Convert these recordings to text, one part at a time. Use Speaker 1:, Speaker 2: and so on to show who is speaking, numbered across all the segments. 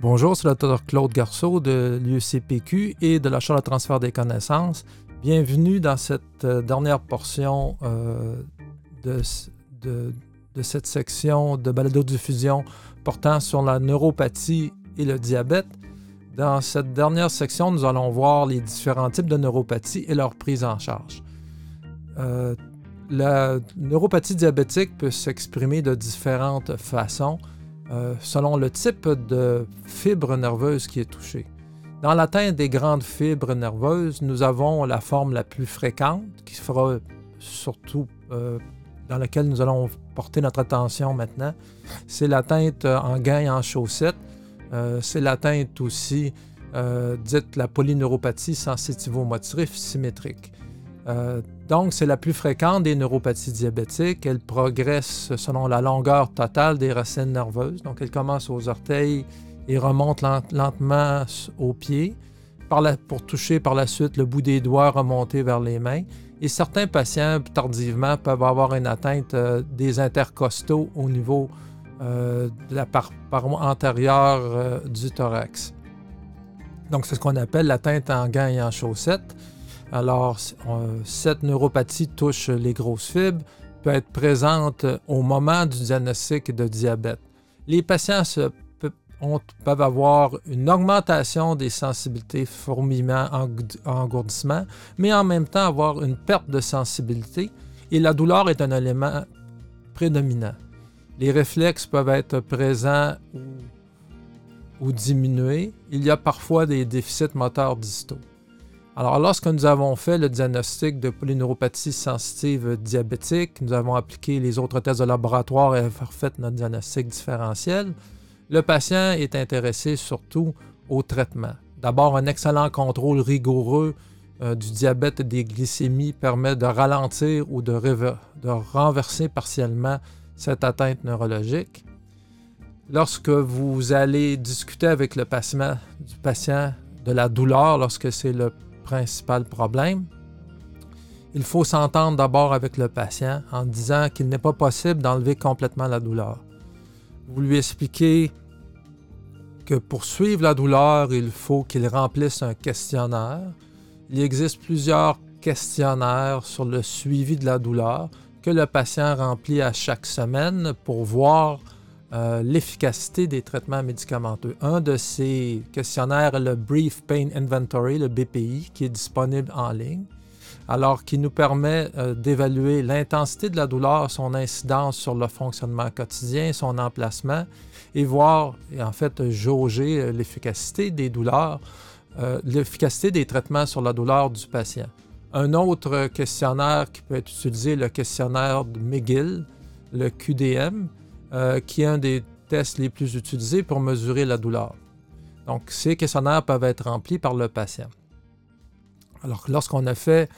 Speaker 1: Bonjour, c'est le Claude Garceau de l'UCPQ et de la Chambre de transfert des connaissances. Bienvenue dans cette euh, dernière portion euh, de, de, cette section de balado-diffusion portant sur la neuropathie et le diabète. Dans cette dernière section, nous allons voir les différents types de neuropathie et leur prise en charge. Euh, la neuropathie diabétique peut s'exprimer de différentes façons. Euh, selon le type de fibre nerveuse qui est touchée. Dans l'atteinte des grandes fibres nerveuses, nous avons la forme la plus fréquente, qui sera surtout euh, dans laquelle nous allons porter notre attention maintenant. C'est l'atteinte en gants et en chaussettes. Euh, c'est l'atteinte aussi dite la polyneuropathie sensitivo-motrice symétrique. Euh, donc, c'est la plus fréquente des neuropathies diabétiques. Elle progresse selon la longueur totale des racines nerveuses. Donc, elle commence aux orteils et remonte lentement aux pieds pour toucher par la suite le bout des doigts remonter vers les mains. Et certains patients, tardivement, peuvent avoir une atteinte euh, des intercostaux au niveau euh, de la paroi antérieure du thorax. Donc, c'est ce qu'on appelle l'atteinte en gants et en chaussettes. Alors, cette neuropathie touche les grosses fibres, peut être présente au moment du diagnostic de diabète. Les patients peuvent avoir une augmentation des sensibilités, fourmillement, engourdissement, mais en même temps avoir une perte de sensibilité et la douleur est un élément prédominant. Les réflexes peuvent être présents ou diminués. Il y a parfois des déficits moteurs distaux. Alors, lorsque nous avons fait le diagnostic de polyneuropathie sensitive diabétique, nous avons appliqué les autres tests de laboratoire et fait notre diagnostic différentiel, le patient est intéressé surtout au traitement. D'abord, un excellent contrôle rigoureux euh, du diabète et des glycémies permet de ralentir ou de, renverser partiellement cette atteinte neurologique. Lorsque vous allez discuter avec le patient de la douleur, lorsque c'est le principal problème, il faut s'entendre d'abord avec le patient en disant qu'il n'est pas possible d'enlever complètement la douleur. Vous lui expliquez que pour suivre la douleur, il faut qu'il remplisse un questionnaire. Il existe plusieurs questionnaires sur le suivi de la douleur que le patient remplit à chaque semaine pour voir euh, l'efficacité des traitements médicamenteux. Un de ces questionnaires est le Brief Pain Inventory, le BPI, qui est disponible en ligne, alors qui nous permet euh, d'évaluer l'intensité de la douleur, son incidence sur le fonctionnement quotidien, son emplacement, et voir, et en fait, jauger euh, l'efficacité des douleurs, l'efficacité des traitements sur la douleur du patient. Un autre questionnaire qui peut être utilisé, le questionnaire de McGill, le QDM, euh, qui est un des tests les plus utilisés pour mesurer la douleur. Donc, ces questionnaires peuvent être remplis par le patient. Alors, lorsqu'on a fait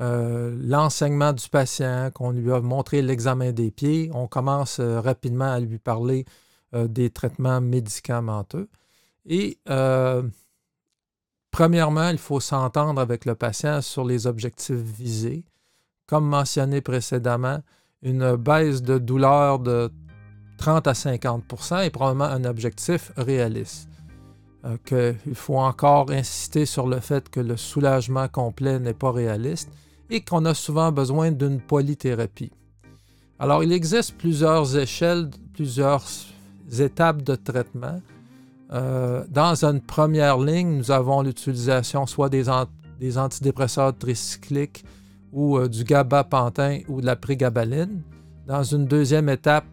Speaker 1: euh, l'enseignement du patient, qu'on lui a montré l'examen des pieds, on commence euh, rapidement à lui parler des traitements médicamenteux. Et premièrement, il faut s'entendre avec le patient sur les objectifs visés. Comme mentionné précédemment, une baisse de douleur de 30 à 50% est probablement un objectif réaliste. Euh, il faut encore insister sur le fait que le soulagement complet n'est pas réaliste et qu'on a souvent besoin d'une polythérapie. Alors, il existe plusieurs échelles, plusieurs étapes de traitement. Euh, dans une première ligne, nous avons l'utilisation soit des, antidépresseurs tricycliques ou euh, du gabapentin ou de la prégabaline. Dans une deuxième étape,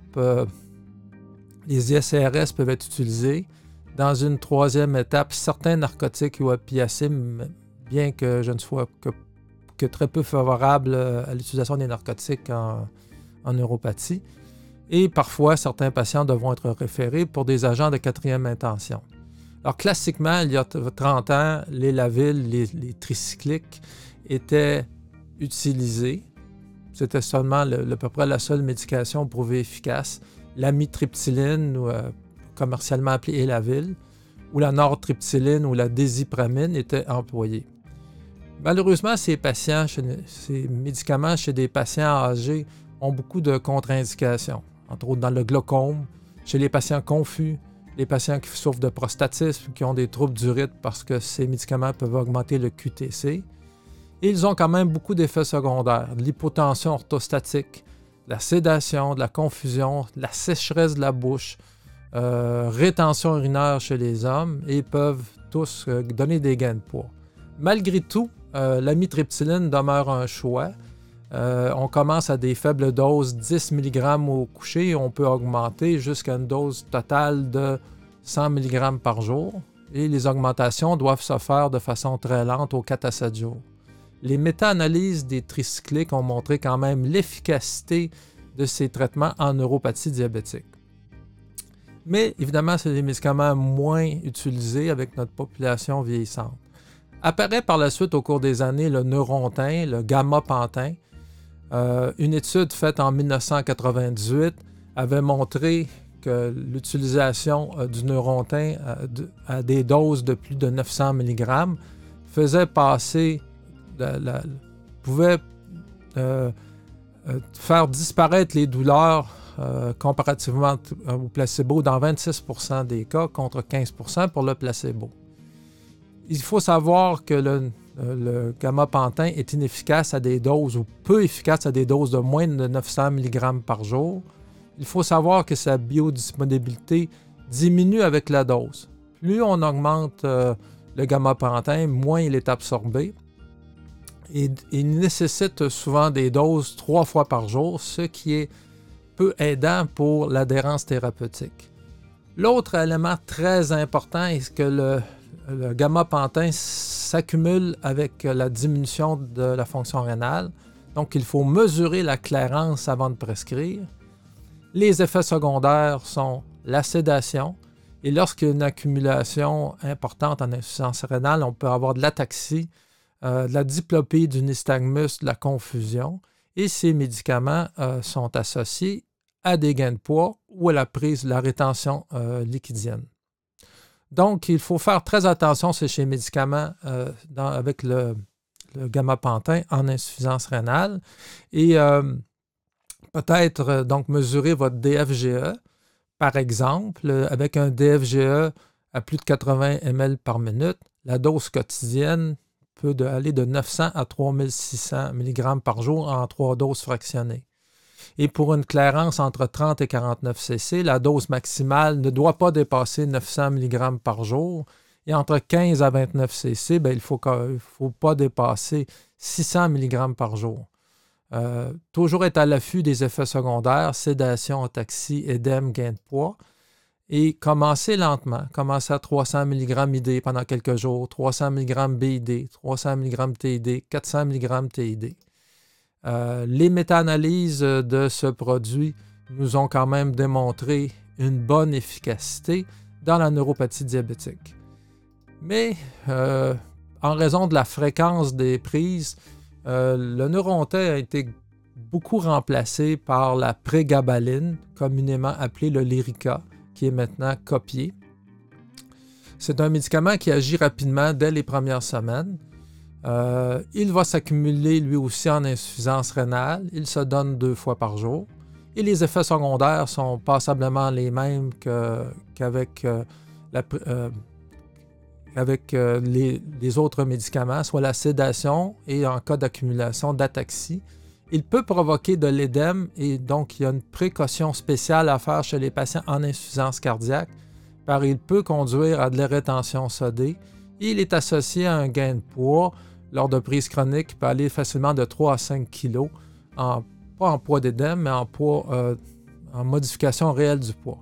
Speaker 1: les ISRS peuvent être utilisés. Dans une troisième étape, certains narcotiques ou opiacés, bien que je ne sois que, très peu favorable euh, à l'utilisation des narcotiques en, neuropathie. Et parfois, certains patients devront être référés pour des agents de quatrième intention. Alors, classiquement, il y a 30 ans, les laviles, les, les tricycliques étaient utilisés. C'était seulement à peu près la seule médication prouvée efficace l'amitriptyline, ou, euh, commercialement appelée Elavil, ou la nortriptyline ou la désipramine étaient employés. Malheureusement, ces médicaments chez des patients âgés ont beaucoup de contre-indications, entre autres dans le glaucome, chez les patients confus, les patients qui souffrent de prostatisme, qui ont des troubles du rythme parce que ces médicaments peuvent augmenter le QTC. Et ils ont quand même beaucoup d'effets secondaires, l'hypotension orthostatique, la sédation, de la confusion, la sécheresse de la bouche, euh, rétention urinaire chez les hommes et peuvent tous euh, donner des gains de poids. Malgré tout, euh, l'amitriptyline demeure un choix. on commence à des faibles doses, 10 mg au coucher, on peut augmenter jusqu'à une dose totale de 100 mg par jour. Et les augmentations doivent se faire de façon très lente aux 4 à 7 jours. Les méta-analyses des tricycliques ont montré quand même l'efficacité de ces traitements en neuropathie diabétique. Mais évidemment, c'est des médicaments moins utilisés avec notre population vieillissante. Apparaît par la suite au cours des années le neurontin, le gamma-pantin. Euh, une étude faite en 1998 avait montré que l'utilisation euh, du neurontin euh, à des doses de plus de 900 mg faisait passer pouvait euh, euh, faire disparaître les douleurs euh, comparativement au placebo dans 26% des cas contre 15% pour le placebo. Il faut savoir que le, gamma-pantin est inefficace à des doses ou peu efficace à des doses de moins de 900 mg par jour. Il faut savoir que sa biodisponibilité diminue avec la dose. Plus on augmente le gamma-pantin, moins il est absorbé il nécessite souvent des doses trois fois par jour, ce qui est peu aidant pour l'adhérence thérapeutique. L'autre élément très important est que le, gamma-pantin s'accumule avec la diminution de la fonction rénale. Donc, il faut mesurer la clairance avant de prescrire. Les effets secondaires sont la sédation. Et lorsqu'il y a une accumulation importante en insuffisance rénale, on peut avoir de l'ataxie, euh, de la diplopie, du nystagmus, de la confusion. Et ces médicaments euh, sont associés à des gains de poids ou à la prise de la rétention euh, liquidienne. Donc, il faut faire très attention à ces médicaments avec le, le gamma-pantin en insuffisance rénale et peut-être donc mesurer votre DFGE, par exemple, avec un DFGE à plus de 80 ml par minute. La dose quotidienne peut aller de 900 à 3600 mg par jour en trois doses fractionnées. Et pour une clairance entre 30 et 49 cc, la dose maximale ne doit pas dépasser 900 mg par jour. Et entre 15 à 29 cc, ben, il ne faut, pas dépasser 600 mg par jour. Euh, toujours être à l'affût des effets secondaires, sédation, taxi, édème, gain de poids et commencer lentement. Commencer à 300 mg ID pendant quelques jours, 300 mg BID, 300 mg TID, 400 mg TID. les méta-analyses de ce produit nous ont quand même démontré une bonne efficacité dans la neuropathie diabétique. Mais euh, en raison de la fréquence des prises, euh, le neurontin a été beaucoup remplacé par la prégabaline, communément appelée le Lyrica, qui est maintenant copié. C'est un médicament qui agit rapidement dès les premières semaines. Euh, il va s'accumuler lui aussi en insuffisance rénale. Il se donne deux fois par jour. Et les effets secondaires sont passablement les mêmes qu'avec euh, euh, les, autres médicaments, soit la sédation et en cas d'accumulation d'ataxie, il peut provoquer de l'édème et donc il y a une précaution spéciale à faire chez les patients en insuffisance cardiaque car il peut conduire à de la rétention sodée. Il est associé à un gain de poids lors de prise chronique qui peut aller facilement de 3 à 5 kg, pas en poids d'édème, mais en poids euh, en modification réelle du poids.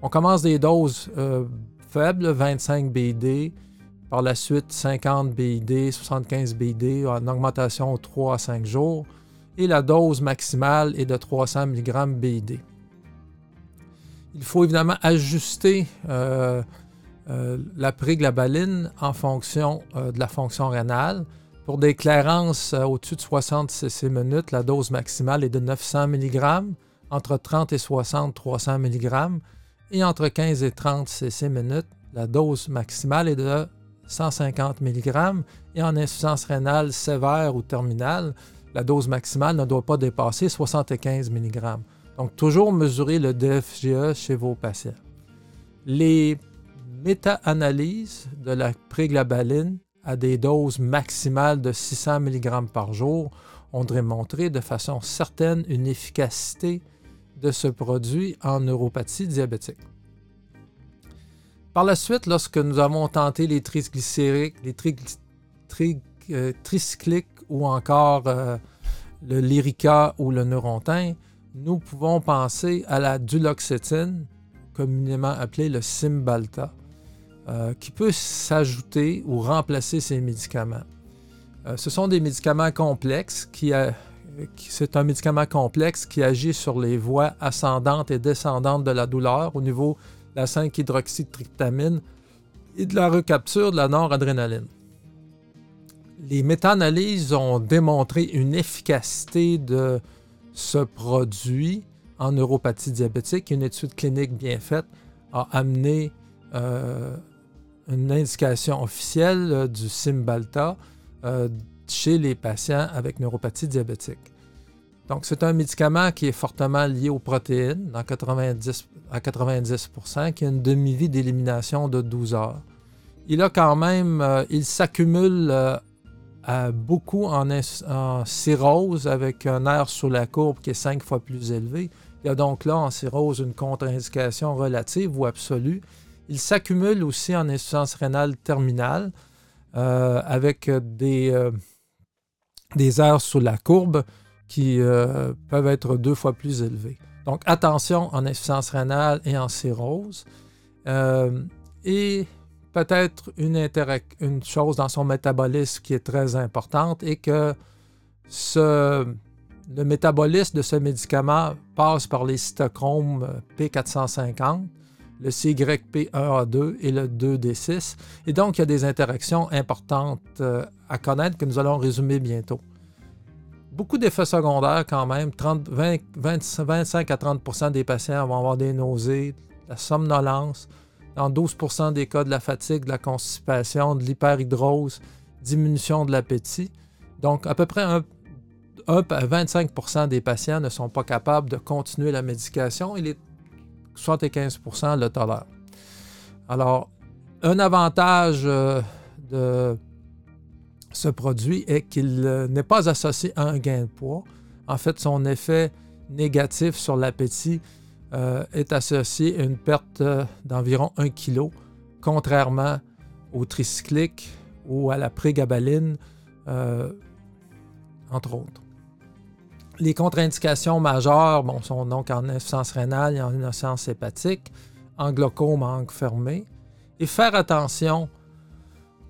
Speaker 1: On commence des doses euh, faibles, 25 BID, par la suite 50 BID, 75 BID, en augmentation 3 à 5 jours et la dose maximale est de 300 mg BID. Il faut évidemment ajuster euh, euh, la préglabaline en fonction euh, de la fonction rénale. Pour des clairances au-dessus de 60 cc minutes, la dose maximale est de 900 mg, entre 30 et 60, 300 mg, et entre 15 et 30 cc minutes, la dose maximale est de 150 mg, et en insuffisance rénale sévère ou terminale, la dose maximale ne doit pas dépasser 75 mg. Donc, toujours mesurer le DFGE chez vos patients. Les méta-analyses de la préglabaline à des doses maximales de 600 mg par jour ont démontré de façon certaine une efficacité de ce produit en neuropathie diabétique. Par la suite, lorsque nous avons tenté les triglycériques, les euh, tricycliques ou encore euh, le Lyrica ou le Neurontin, nous pouvons penser à la duloxétine, communément appelée le Cymbalta, euh, qui peut s'ajouter ou remplacer ces médicaments. Euh, ce sont des médicaments complexes qui, c'est un médicament complexe qui agit sur les voies ascendantes et descendantes de la douleur au niveau de la 5-hydroxytryptamine et de la recapture de la noradrénaline. Les méta-analyses ont démontré une efficacité de ce produit en neuropathie diabétique. Une étude clinique bien faite a amené euh, une indication officielle euh, du Cymbalta euh, chez les patients avec neuropathie diabétique. Donc, c'est un médicament qui est fortement lié aux protéines, à 90, à 90 qui a une demi-vie d'élimination de 12 heures. Il a quand même, euh, il s'accumule beaucoup en, en, cirrhose avec un air sous la courbe qui est 5 fois plus élevé. Il y a donc là en cirrhose une contre-indication relative ou absolue il s'accumule aussi en insuffisance rénale terminale euh, avec des, euh, des airs sous la courbe qui euh, peuvent être deux fois plus élevés. Donc attention en insuffisance rénale et en cirrhose. et peut-être une, chose dans son métabolisme qui est très importante et que le métabolisme de ce médicament passe par les cytochromes P450 le CYP1A2 et le 2D6. Et donc, il y a des interactions importantes euh, à connaître que nous allons résumer bientôt. Beaucoup d'effets secondaires quand même. 25 à 30% des patients vont avoir des nausées, la somnolence. Dans 12% des cas, de la fatigue, de la constipation, de l'hyperhydrose, diminution de l'appétit. Donc, à peu près 1, à 25% des patients ne sont pas capables de continuer la médication. Il est 75% le tolèrent. Alors, un avantage euh, de ce produit est qu'il euh, n'est pas associé à un gain de poids. En fait, son effet négatif sur l'appétit euh, est associé à une perte d'environ 1 kg, contrairement au tricyclique ou à la prégabaline, entre autres. Les contre-indications majeures sont donc en insuffisance rénale et en insuffisance hépatique, en glaucome, en fermé. Et faire attention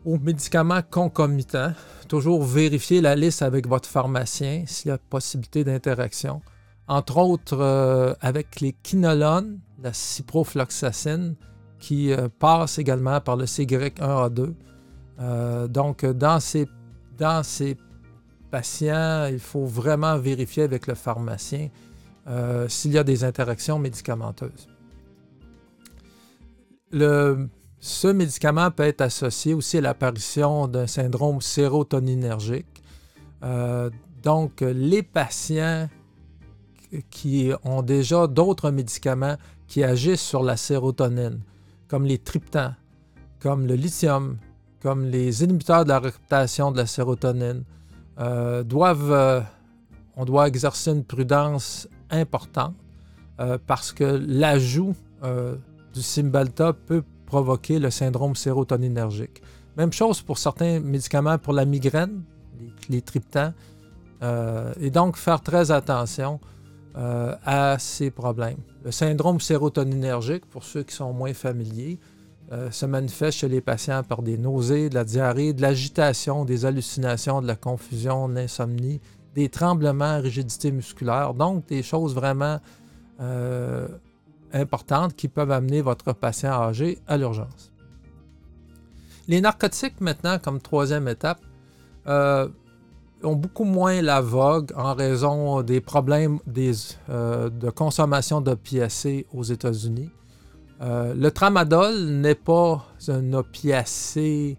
Speaker 1: aux médicaments concomitants. Toujours vérifier la liste avec votre pharmacien s'il y a possibilité d'interaction. Entre autres, euh, avec les quinolones, la ciprofloxacine, qui euh, passe également par le CY1A2. Euh, donc, dans ces, dans ces patient, il faut vraiment vérifier avec le pharmacien s'il y a des interactions médicamenteuses. ce médicament peut être associé aussi à l'apparition d'un syndrome sérotoninergique. Donc, les patients qui ont déjà d'autres médicaments qui agissent sur la sérotonine, comme les triptans, comme le lithium, comme les inhibiteurs de la recaptation de la sérotonine, euh, doivent, euh, on doit exercer une prudence importante euh, parce que l'ajout du Cymbalta peut provoquer le syndrome sérotoninergique. Même chose pour certains médicaments pour la migraine, les, triptans, et donc faire très attention à ces problèmes. Le syndrome sérotoninergique, pour ceux qui sont moins familiers, euh, se manifeste chez les patients par des nausées, de la diarrhée, de l'agitation, des hallucinations, de la confusion, de l'insomnie, des tremblements, rigidité musculaire, donc des choses vraiment euh, importantes qui peuvent amener votre patient âgé à l'urgence. Les narcotiques maintenant, comme troisième étape, euh, ont beaucoup moins la vogue en raison des problèmes de consommation d'opiacés aux États-Unis. Euh, le tramadol n'est pas un opiacé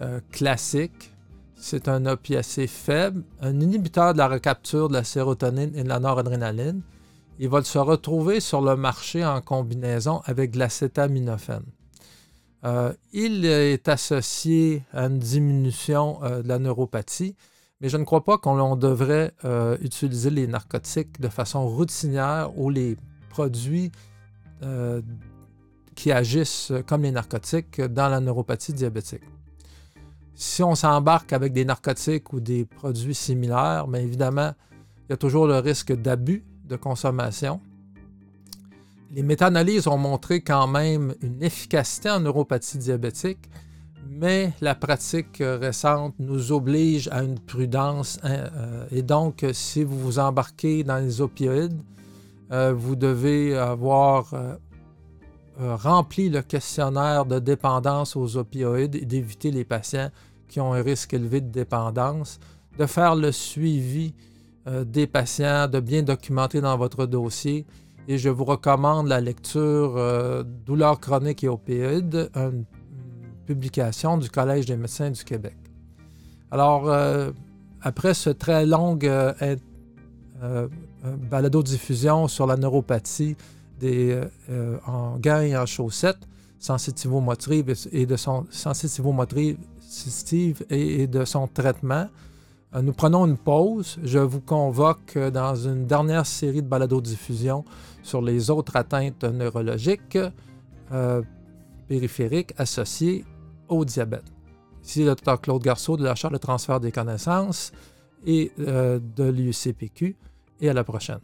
Speaker 1: euh, classique. C'est un opiacé faible, un inhibiteur de la recapture de la sérotonine et de la noradrénaline. il va se retrouver sur le marché en combinaison avec de l'acétaminophène. Euh, il est associé à une diminution euh, de la neuropathie, mais je ne crois pas qu'on devrait euh, utiliser les narcotiques de façon routinière ou les produits qui agissent comme les narcotiques dans la neuropathie diabétique. Si on s'embarque avec des narcotiques ou des produits similaires, bien évidemment, il y a toujours le risque d'abus de consommation. Les méta-analyses ont montré quand même une efficacité en neuropathie diabétique, mais la pratique récente nous oblige à une prudence. Hein, euh, et donc, si vous vous embarquez dans les opioïdes, euh, vous devez avoir euh, rempli le questionnaire de dépendance aux opioïdes et d'éviter les patients qui ont un risque élevé de dépendance, de faire le suivi des patients, de bien documenter dans votre dossier et je vous recommande la lecture euh, Douleurs chroniques et opioïdes, publication du Collège des médecins du Québec. Alors, euh, après ce très long euh, balado-diffusion sur la neuropathie des, en gants et en chaussettes, sensitivo-motrive et de son sensitivo-motrive et de son traitement, euh, nous prenons une pause. Je vous convoque dans une dernière série de balado-diffusion sur les autres atteintes neurologiques euh, périphériques associées diabète. Ici le Dr Claude Garceau de la Chaire de transfert des connaissances et euh, de l'UCPQ. Et à la prochaine.